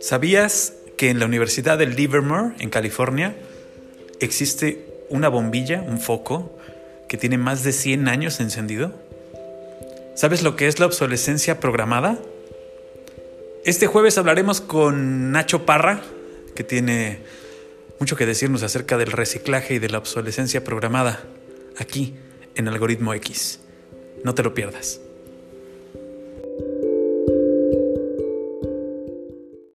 ¿Sabías que en la Universidad de Livermore, en California, existe una bombilla, un foco, que tiene más de 100 años encendido? ¿Sabes lo que es la obsolescencia programada? Este jueves hablaremos con Nacho Parra, que tiene mucho que decirnos acerca del reciclaje y de la obsolescencia programada, aquí en Algoritmo X. No te lo pierdas.